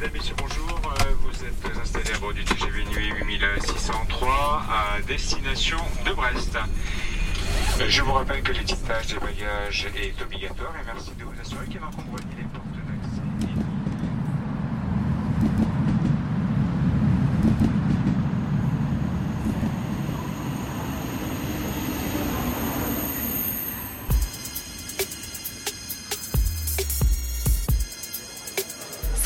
Mesdames, Messieurs, bonjour. Euh, vous êtes installés à bord du TGV Nuit 8603 à destination de Brest. Euh, Je vous rappelle que l'étiquetage des bagages est obligatoire et merci de vous assurer qu'il n'encombre ni les portes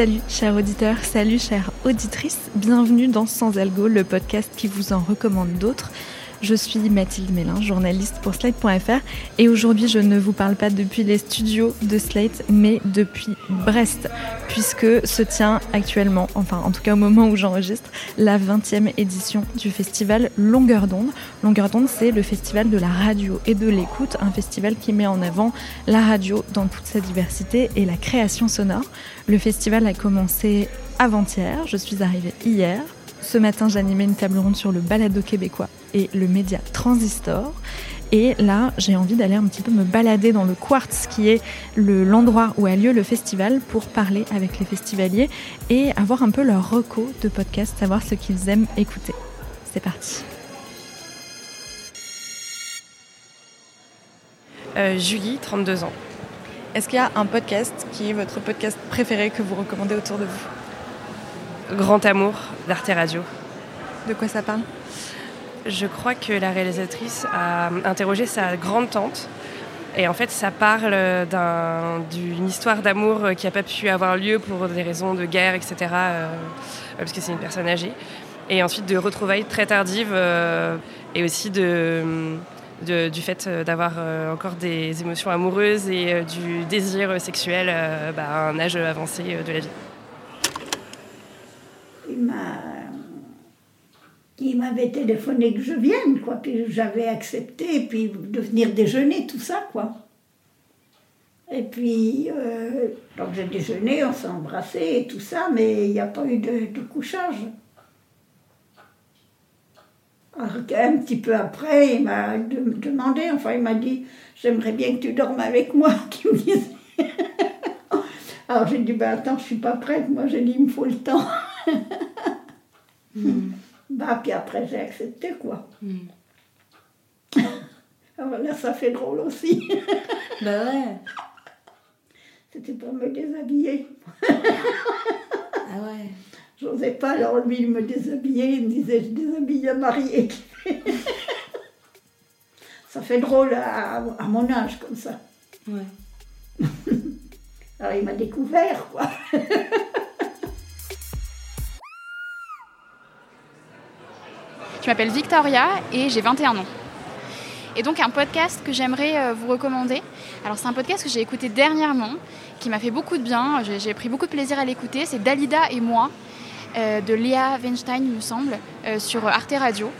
Salut chers auditeurs, salut chères auditrices, bienvenue dans Sans Algo, le podcast qui vous en recommande d'autres. Je suis Mathilde Mélin, journaliste pour Slate.fr et aujourd'hui je ne vous parle pas depuis les studios de Slate mais depuis Brest puisque se tient actuellement, enfin en tout cas au moment où j'enregistre, la 20e édition du festival Longueur d'onde. Longueur d'onde c'est le festival de la radio et de l'écoute, un festival qui met en avant la radio dans toute sa diversité et la création sonore. Le festival a commencé avant-hier, je suis arrivée hier. Ce matin, j'animais une table ronde sur le balado québécois et le média Transistor. Et là, j'ai envie d'aller un petit peu me balader dans le Quartz, qui est le- l'endroit où a lieu le festival, pour parler avec les festivaliers et avoir un peu leur reco de podcast, savoir ce qu'ils aiment écouter. C'est parti. Euh, Julie, 32 ans. Est-ce qu'il y a un podcast qui est votre podcast préféré que vous recommandez autour de vous? Grand amour d'Arte Radio. De quoi ça parle? Je crois que la réalisatrice a interrogé sa grande tante. Et en fait, ça parle d'un- d'une histoire d'amour qui n'a pas pu avoir lieu pour des raisons de guerre, etc. euh, parce que c'est une personne âgée. Et ensuite de retrouvailles très tardives euh, et aussi de, de- du fait d'avoir euh, encore des émotions amoureuses et du désir sexuel euh, bah, à un âge avancé de la vie. Il m'a il m'avait téléphoné que je vienne quoi. Puis j'avais accepté puis de venir déjeuner tout ça quoi. Et puis euh, donc j'ai déjeuné on s'est embrassé et tout ça mais il n'y a pas eu de, couchage. Alors, un petit peu après il m'a de- demandé enfin il m'a dit j'aimerais bien que tu dormes avec moi alors j'ai dit ben attends je suis pas prête moi j'ai dit il me faut le temps Bah, puis après, j'ai accepté, quoi. Alors là, ça fait drôle aussi. Bah ouais. C'était pour me déshabiller. Ah ouais. J'osais pas, alors lui, il me déshabillait. Il me disait, je déshabille un marié. ça fait drôle à, à mon âge, comme ça. Ouais. Alors, il m'a découvert, quoi. Je m'appelle Victoria et j'ai 21 ans. Et donc un podcast que j'aimerais euh, vous recommander. Alors c'est un podcast que j'ai écouté dernièrement, qui m'a fait beaucoup de bien. J'ai pris beaucoup de plaisir à l'écouter. C'est Dalida et moi, euh, de Léa Weinstein, il me semble, euh, sur Arte Radio.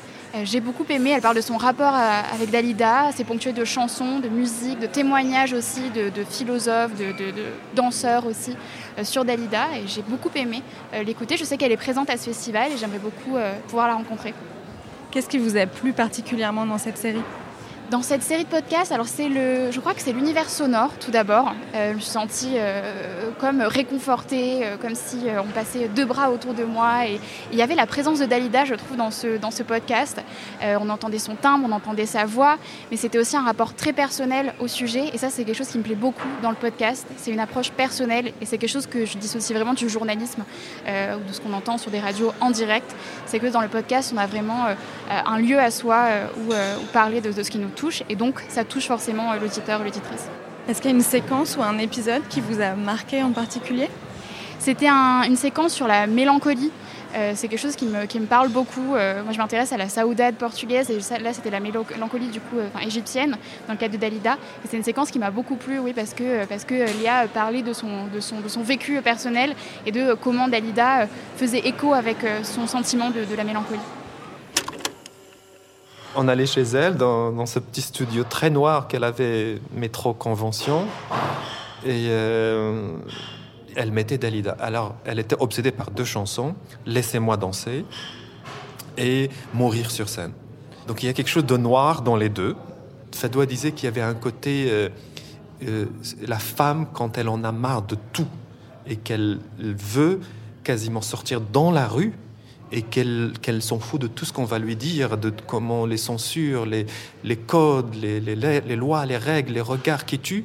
J'ai beaucoup aimé, elle parle de son rapport avec Dalida, c'est ponctué de chansons, de musique, de témoignages aussi, de, philosophes, de, danseurs aussi sur Dalida. Et j'ai beaucoup aimé l'écouter. Je sais qu'elle est présente à ce festival et j'aimerais beaucoup pouvoir la rencontrer. Qu'est-ce qui vous a plu particulièrement dans cette série? Dans cette série de podcasts, alors c'est le, je crois que c'est l'univers sonore tout d'abord. Euh, je me suis sentie euh, comme réconfortée, euh, comme si on passait deux bras autour de moi. Et il y avait la présence de Dalida, je trouve, dans ce, dans ce podcast. On entendait son timbre, on entendait sa voix, mais c'était aussi un rapport très personnel au sujet. Et ça, c'est quelque chose qui me plaît beaucoup dans le podcast. C'est une approche personnelle et c'est quelque chose que je dissocie vraiment du journalisme ou de ce qu'on entend sur des radios en direct. C'est que dans le podcast, on a vraiment un lieu à soi où, où parler de, de ce qui nous touche et donc ça touche forcément euh, l'auditeur ou l'auditrice. Est-ce qu'il y a une séquence ou un épisode qui vous a marqué en particulier? C'était un- une séquence sur la mélancolie. Euh, c'est quelque chose qui me, qui me parle beaucoup. Euh, moi, je m'intéresse à la saoudade portugaise et ça- là, c'était la mélancolie du coup, euh, enfin, égyptienne dans le cadre de Dalida. Et c'est une séquence qui m'a beaucoup plu, oui, parce que parce que Léa parlait de son de son de son vécu personnel et de comment Dalida faisait écho avec son sentiment de, de la mélancolie. On allait chez elle dans, ce petit studio très noir qu'elle avait métro convention et euh, elle mettait Dalida. Alors elle était obsédée par deux chansons, Laissez-moi danser et Mourir sur scène. Donc il y a quelque chose de noir dans les deux. Fadwa disait qu'il y avait un côté euh, euh, la femme quand elle en a marre de tout et qu'elle veut quasiment sortir dans la rue et qu'elle s'en fout de tout ce qu'on va lui dire, de comment les censures, les, codes, les, lois, les règles, les regards qui tuent,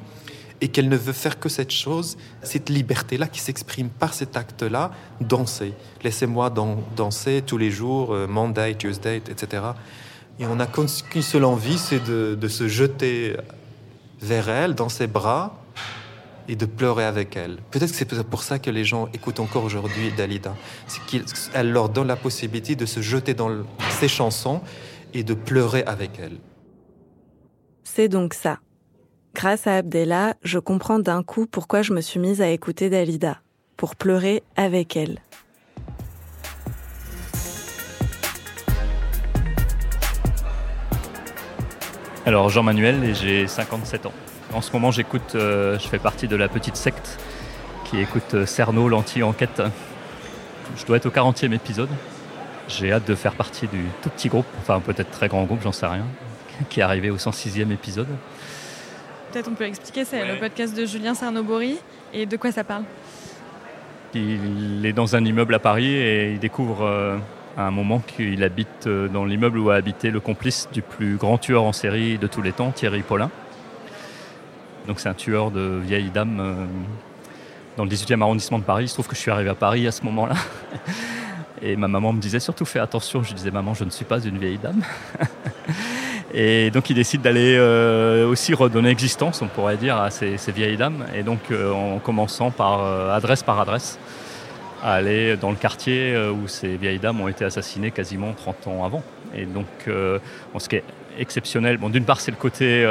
et qu'elle ne veut faire que cette chose, cette liberté-là qui s'exprime par cet acte-là, danser. Laissez-moi danser tous les jours, euh, Monday, Tuesday, etc. Et on n'a qu'une seule envie, c'est de se jeter vers elle, dans ses bras, et de pleurer avec elle. Peut-être que c'est pour ça que les gens écoutent encore aujourd'hui Dalida. C'est qu'elle leur donne la possibilité de se jeter dans ses chansons et de pleurer avec elle. C'est donc ça. Grâce à Abdella, je comprends d'un coup pourquoi je me suis mise à écouter Dalida, pour pleurer avec elle. Alors Jean-Manuel et j'ai 57 ans. En ce moment, j'écoute, euh, je fais partie de la petite secte qui écoute euh, Cerno, l'anti-enquête. Je dois être au 40e épisode. J'ai hâte de faire partie du tout petit groupe, enfin peut-être très grand groupe, j'en sais rien, qui est arrivé au 106e épisode. Peut-être on peut expliquer, c'est le podcast de Julien Cernobori. Et de quoi ça parle? Il est dans un immeuble à Paris et il découvre euh, à un moment qu'il habite dans l'immeuble où a habité le complice du plus grand tueur en série de tous les temps, Thierry Paulin. Donc c'est un tueur de vieilles dames euh, dans le 18e arrondissement de Paris. Il se trouve que je suis arrivé à Paris à ce moment-là. Et ma maman me disait surtout fais attention. Je disais maman, je ne suis pas une vieille dame. Et donc il décide d'aller euh, aussi redonner existence, on pourrait dire, à ces, vieilles dames. Et donc euh, en commençant par adresse par adresse, à aller dans le quartier où ces vieilles dames ont été assassinées quasiment 30 ans avant. Et donc ce qui est exceptionnel, bon, d'une part c'est le côté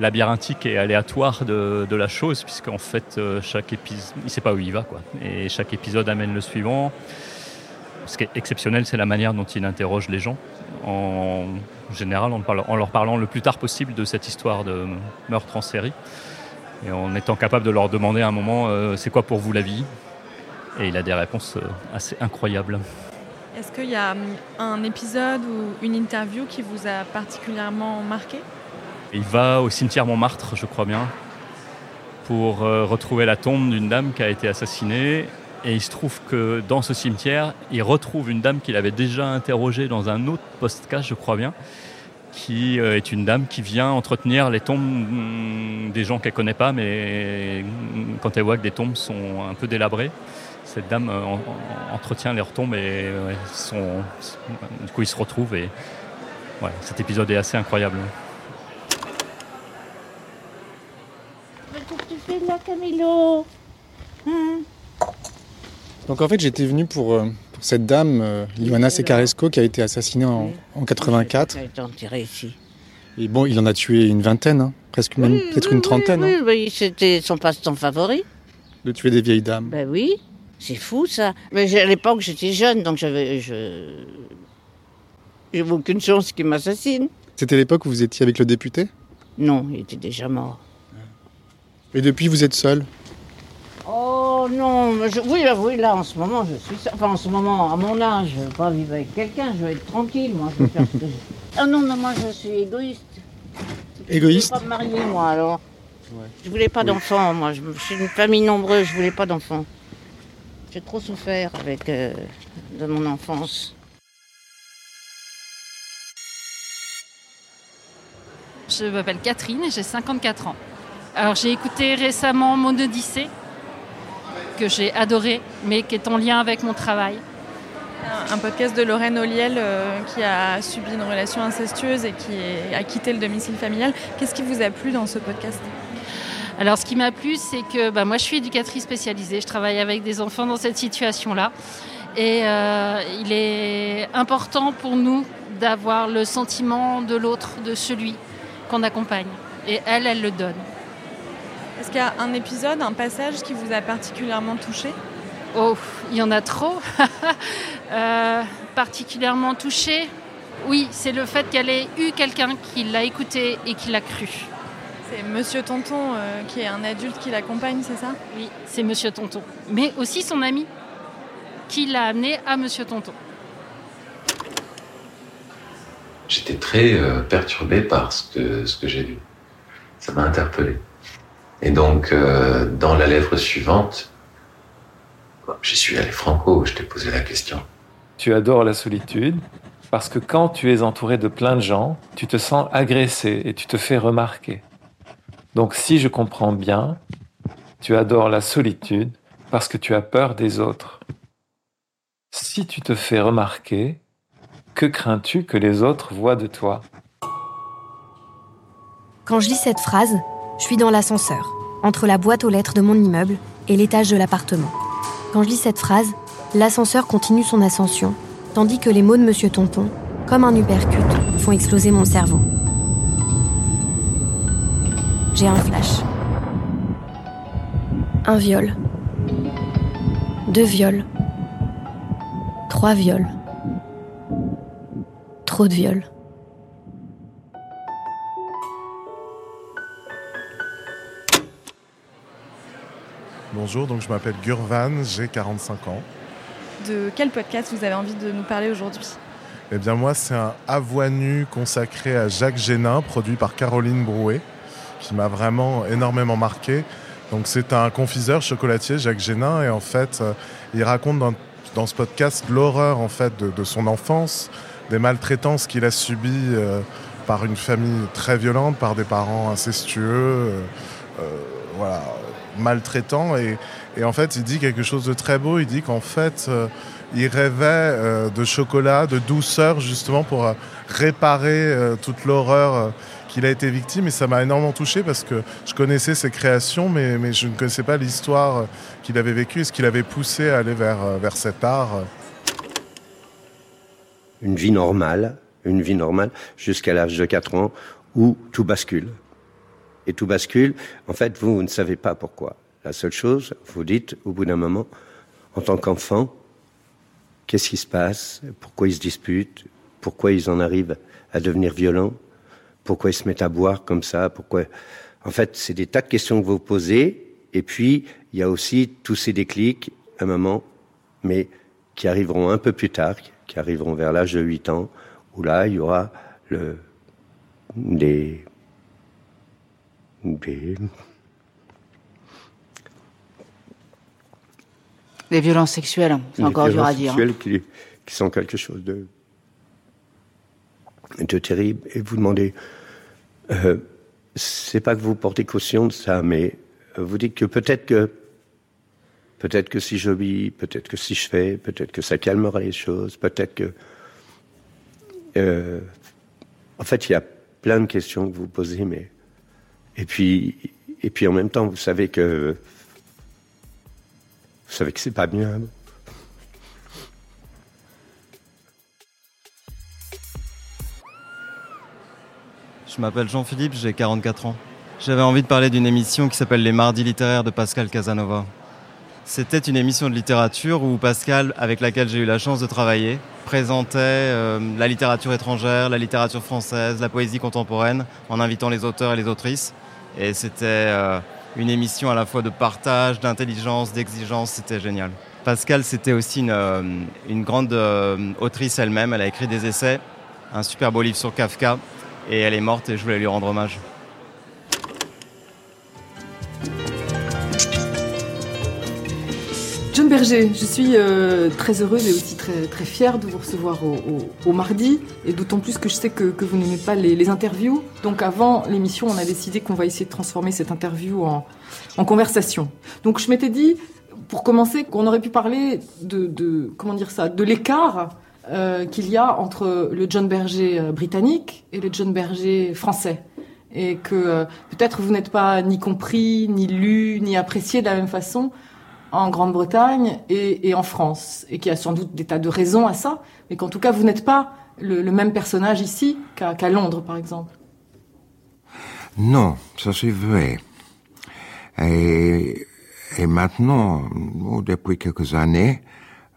labyrinthique et aléatoire de, la chose, puisqu'en fait, euh, chaque épisode, il ne sait pas où il va, quoi. Et chaque épisode amène le suivant. Ce qui est exceptionnel, c'est la manière dont il interroge les gens, en général, en, leur parlant le plus tard possible de cette histoire de meurtre en série, et en étant capable de leur demander à un moment, euh, c'est quoi pour vous la vie? Et il a des réponses euh, assez incroyables. Est-ce qu'il y a hum, un épisode ou une interview qui vous a particulièrement marqué? Il va au cimetière Montmartre, je crois bien, pour euh, retrouver la tombe d'une dame qui a été assassinée. Et il se trouve que dans ce cimetière, il retrouve une dame qu'il avait déjà interrogée dans un autre podcast, je crois bien, qui euh, est une dame qui vient entretenir les tombes mm, des gens qu'elle ne connaît pas, mais quand elle voit que des tombes sont un peu délabrées, cette dame euh, entretient leurs tombes et du coup ils se retrouvent. Et cet épisode est assez incroyable. Camilo hein? Donc en fait, j'étais venu pour, euh, pour cette dame, euh, Ioana Secaresco, qui a été assassinée en, en 84. ici. Et bon, il en a tué une vingtaine, hein. presque même peut-être une trentaine. Oui, hein. oui c'était son passe-temps favori. De tuer des vieilles dames. Ben oui, c'est fou ça. Mais à l'époque, j'étais jeune, donc j'avais, je, j'avais aucune chance qu'il m'assassine. C'était l'époque où vous étiez avec le député? Non, il était déjà mort. Et depuis, vous êtes seul Oh non, oui, oui, là en ce moment, je suis Enfin, en ce moment, à mon âge, je ne veux pas vivre avec quelqu'un, je veux être tranquille, moi. Je veux faire ce que je... Ah non, non, moi je suis égoïste. Égoïste Je voulais pas me marier, moi, alors. Ouais. Je voulais pas d'enfants, moi. Je, suis une famille nombreuse, je voulais pas d'enfants. J'ai trop souffert avec euh, de mon enfance. Je m'appelle Catherine et j'ai 54 ans. Alors j'ai écouté récemment Mon Odyssée, que j'ai adoré, mais qui est en lien avec mon travail. Un podcast de Lorraine Oliel euh, qui a subi une relation incestueuse et qui a quitté le domicile familial. Qu'est-ce qui vous a plu dans ce podcast? Alors ce qui m'a plu, c'est que bah, moi je suis éducatrice spécialisée, je travaille avec des enfants dans cette situation-là. Et euh, il est important pour nous d'avoir le sentiment de l'autre, de celui qu'on accompagne. Et elle, elle le donne. Est-ce qu'il y a un épisode, un passage qui vous a particulièrement touché? Oh, il y en a trop. Euh, particulièrement touché Oui, c'est le fait qu'elle ait eu quelqu'un qui l'a écouté et qui l'a cru. C'est Monsieur Tonton euh, qui est un adulte qui l'accompagne, c'est ça? Oui, c'est Monsieur Tonton. Mais aussi son ami qui l'a amené à Monsieur Tonton. J'étais très euh, perturbé par ce que, ce que j'ai lu. Ça m'a interpellé. Et donc, euh, dans la lèvre suivante, J'y suis allé franco, je t'ai posé la question. Tu adores la solitude parce que quand tu es entouré de plein de gens, tu te sens agressé et tu te fais remarquer. Donc si je comprends bien, tu adores la solitude parce que tu as peur des autres. Si tu te fais remarquer, que crains-tu que les autres voient de toi? Quand je lis cette phrase, je suis dans l'ascenseur, entre la boîte aux lettres de mon immeuble et l'étage de l'appartement. Quand je lis cette phrase, l'ascenseur continue son ascension, tandis que les mots de Monsieur Tompon, comme un uppercut, font exploser mon cerveau. J'ai un flash. Un viol. Deux viols. Trois viols. Trop de viols. Bonjour, donc je m'appelle Gurvan, j'ai 45 ans. De quel podcast vous avez envie de nous parler aujourd'hui? Eh bien moi c'est un Avoine nu consacré à Jacques Génin, produit par Caroline Brouet, qui m'a vraiment énormément marqué. Donc c'est un confiseur chocolatier, Jacques Génin, et en fait euh, il raconte dans, dans ce podcast l'horreur en fait de, de, son enfance, des maltraitances qu'il a subies euh, par une famille très violente, par des parents incestueux, euh voilà, maltraitant et, en fait il dit quelque chose de très beau. Il dit qu'en fait euh, il rêvait euh, de chocolat de douceur justement pour euh, réparer toute l'horreur qu'il a été victime. Et ça m'a énormément touché parce que je connaissais ses créations mais, je ne connaissais pas l'histoire qu'il avait vécue et ce qu'il avait poussé à aller vers, vers cet art une vie normale une vie normale jusqu'à l'âge de 4 ans où tout bascule et tout bascule, en fait, vous, vous ne savez pas pourquoi. La seule chose, vous dites au bout d'un moment, en tant qu'enfant, qu'est-ce qui se passe, pourquoi ils se disputent, pourquoi ils en arrivent à devenir violents, pourquoi ils se mettent à boire comme ça, pourquoi? En fait, c'est des tas de questions que vous posez, et puis il y a aussi tous ces déclics, à un moment, mais qui arriveront un peu plus tard, qui arriveront vers l'âge de 8 ans, où là, il y aura le, des des... Les violences sexuelles, c'est encore dur à dire. Hein. Qui, qui sont quelque chose de, de terrible. Et vous demandez, euh, c'est pas que vous portez caution de ça, mais vous dites que peut-être que peut-être que si j'obéis, peut-être que si je fais, peut-être que ça calmera les choses, peut-être que euh, en fait il y a plein de questions que vous posez, mais et puis, et puis en même temps, vous savez que vous savez que c'est pas bien. Je m'appelle Jean-Philippe, j'ai 44 ans. J'avais envie de parler d'une émission qui s'appelle Les Mardis littéraires de Pascal Casanova. C'était une émission de littérature où Pascal, avec laquelle j'ai eu la chance de travailler, présentait euh, la littérature étrangère, la littérature française, la poésie contemporaine, en invitant les auteurs et les autrices. Et c'était euh, une émission à la fois de partage, d'intelligence, d'exigence, c'était génial. Pascal, c'était aussi une, euh, grande autrice elle-même, elle a écrit des essais, un super beau livre sur Kafka, et elle est morte et je voulais lui rendre hommage. John Berger, je suis euh, très heureuse et aussi très, très fière de vous recevoir au, mardi, et d'autant plus que je sais que, que vous n'aimez pas les, interviews. Donc avant l'émission, on a décidé qu'on va essayer de transformer cette interview en, en conversation. Donc je m'étais dit, pour commencer, qu'on aurait pu parler de, comment dire ça, de l'écart euh, qu'il y a entre le John Berger euh, britannique et le John Berger français. Et que peut-être vous n'êtes pas ni compris, ni lu, ni apprécié de la même façon en Grande-Bretagne et, en France, et qu'il y a sans doute des tas de raisons à ça, mais qu'en tout cas vous n'êtes pas le, même personnage ici qu'à qu Londres, par exemple. Non, ça c'est vrai. Et, et maintenant, oh, depuis quelques années,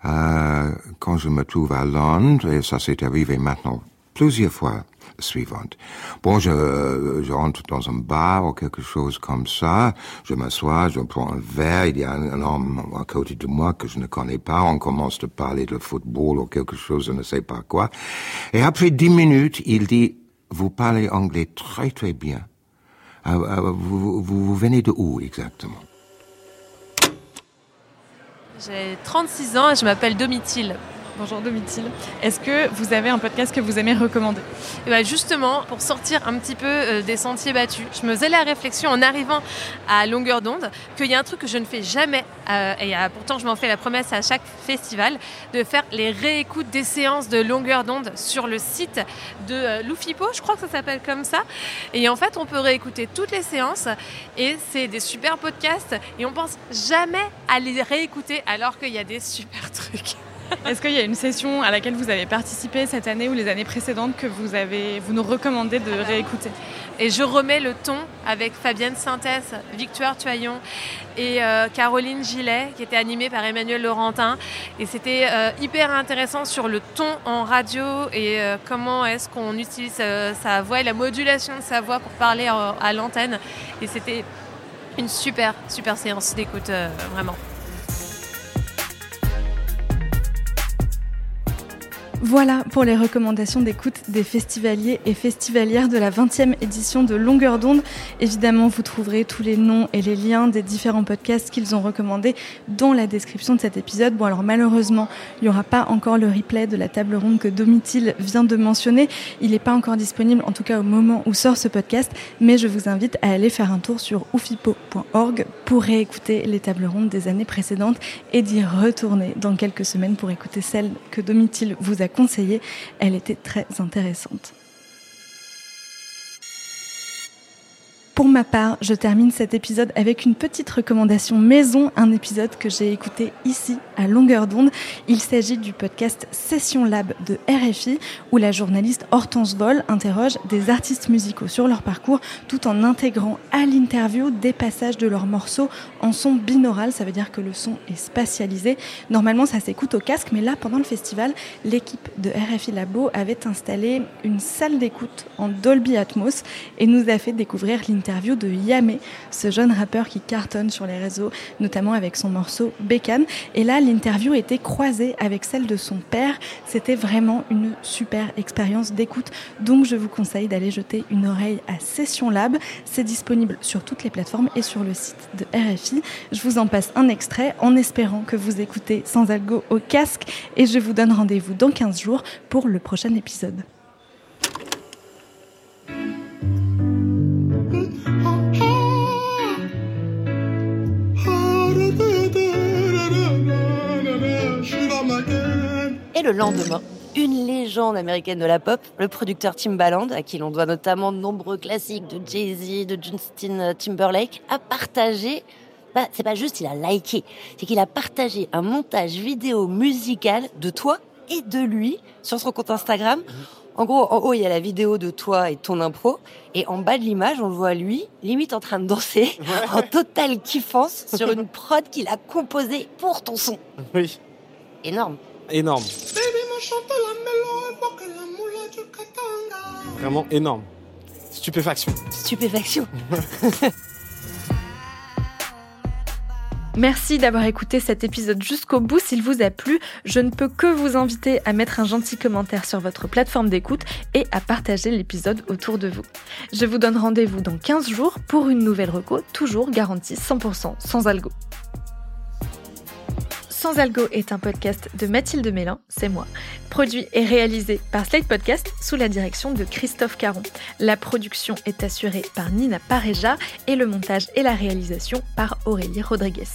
euh, quand je me trouve à Londres, et ça s'est arrivé maintenant plusieurs fois, suivante. Bon, je, rentre dans un bar ou quelque chose comme ça, je m'assois, je prends un verre, il y a un homme à côté de moi que je ne connais pas, on commence de parler de football ou quelque chose, je ne sais pas quoi. Et après dix minutes, il dit, vous parlez anglais très très bien. Euh, vous, vous, vous venez de où exactement? J'ai 36 ans et je m'appelle Domitille. Bonjour Domitille. Est-ce que vous avez un podcast que vous aimez recommander? Et bah Justement, pour sortir un petit peu euh, des sentiers battus, je me faisais la réflexion en arrivant à longueur d'onde qu'il y a un truc que je ne fais jamais, euh, et euh, pourtant je m'en fais la promesse à chaque festival, de faire les réécoutes des séances de longueur d'onde sur le site de Loufipo, je crois que ça s'appelle comme ça. Et en fait, on peut réécouter toutes les séances et c'est des super podcasts et on pense jamais à les réécouter alors qu'il y a des super trucs. Est-ce qu'il y a une session à laquelle vous avez participé cette année ou les années précédentes que vous, avez, vous nous recommandez de réécouter? Et je remets le ton avec Fabienne Synthèse, Victoire Tuaillon et euh, Caroline Gillet, qui était animée par Emmanuel Laurentin. Et c'était euh, hyper intéressant sur le ton en radio et euh, comment est-ce qu'on utilise sa voix et la modulation de sa voix pour parler à l'antenne. Et c'était une super, super séance d'écoute, vraiment. Voilà pour les recommandations d'écoute des festivaliers et festivalières de la 20e édition de Longueur d'onde. Évidemment, vous trouverez tous les noms et les liens des différents podcasts qu'ils ont recommandés dans la description de cet épisode. Bon, alors malheureusement, il n'y aura pas encore le replay de la table ronde que Domitil vient de mentionner. Il n'est pas encore disponible, en tout cas au moment où sort ce podcast, mais je vous invite à aller faire un tour sur oufipo.org pour réécouter les tables rondes des années précédentes et d'y retourner dans quelques semaines pour écouter celles que Domitil vous a conseillée, elle était très intéressante. Pour ma part, je termine cet épisode avec une petite recommandation maison, un épisode que j'ai écouté ici à longueur d'onde. Il s'agit du podcast Session Lab de RFI où la journaliste Hortense Vol interroge des artistes musicaux sur leur parcours tout en intégrant à l'interview des passages de leurs morceaux en son binaural, ça veut dire que le son est spatialisé. Normalement, ça s'écoute au casque, mais là, pendant le festival, l'équipe de RFI Labo avait installé une salle d'écoute en Dolby Atmos et nous a fait découvrir l'interview interview de Yamé, ce jeune rappeur qui cartonne sur les réseaux, notamment avec son morceau Bécane. Et là, l'interview était croisée avec celle de son père. C'était vraiment une super expérience d'écoute. Donc, je vous conseille d'aller jeter une oreille à Session Lab. C'est disponible sur toutes les plateformes et sur le site de RFI. Je vous en passe un extrait en espérant que vous écoutez sans algo au casque et je vous donne rendez-vous dans 15 jours pour le prochain épisode. Et le lendemain, une légende américaine de la pop, le producteur Timbaland, à qui l'on doit notamment de nombreux classiques de Jay-Z, de Justin Timberlake, a partagé, bah, c'est pas juste il a liké, c'est qu'il a partagé un montage vidéo musical de toi et de lui sur son compte Instagram. En gros, en haut, il y a la vidéo de toi et ton impro. Et en bas de l'image, on le voit lui, limite en train de danser, en totale kiffance, sur une prod qu'il a composée pour ton son. Oui. Énorme. Énorme. Vraiment énorme. Stupéfaction. Stupéfaction. Merci d'avoir écouté cet épisode jusqu'au bout. S'il vous a plu, je ne peux que vous inviter à mettre un gentil commentaire sur votre plateforme d'écoute et à partager l'épisode autour de vous. Je vous donne rendez-vous dans 15 jours pour une nouvelle reco, toujours garantie 100% sans algo. Sans Algo est un podcast de Mathilde Mélin, c'est moi, produit et réalisé par Slate Podcast sous la direction de Christophe Caron. La production est assurée par Nina Pareja et le montage et la réalisation par Aurélie Rodriguez.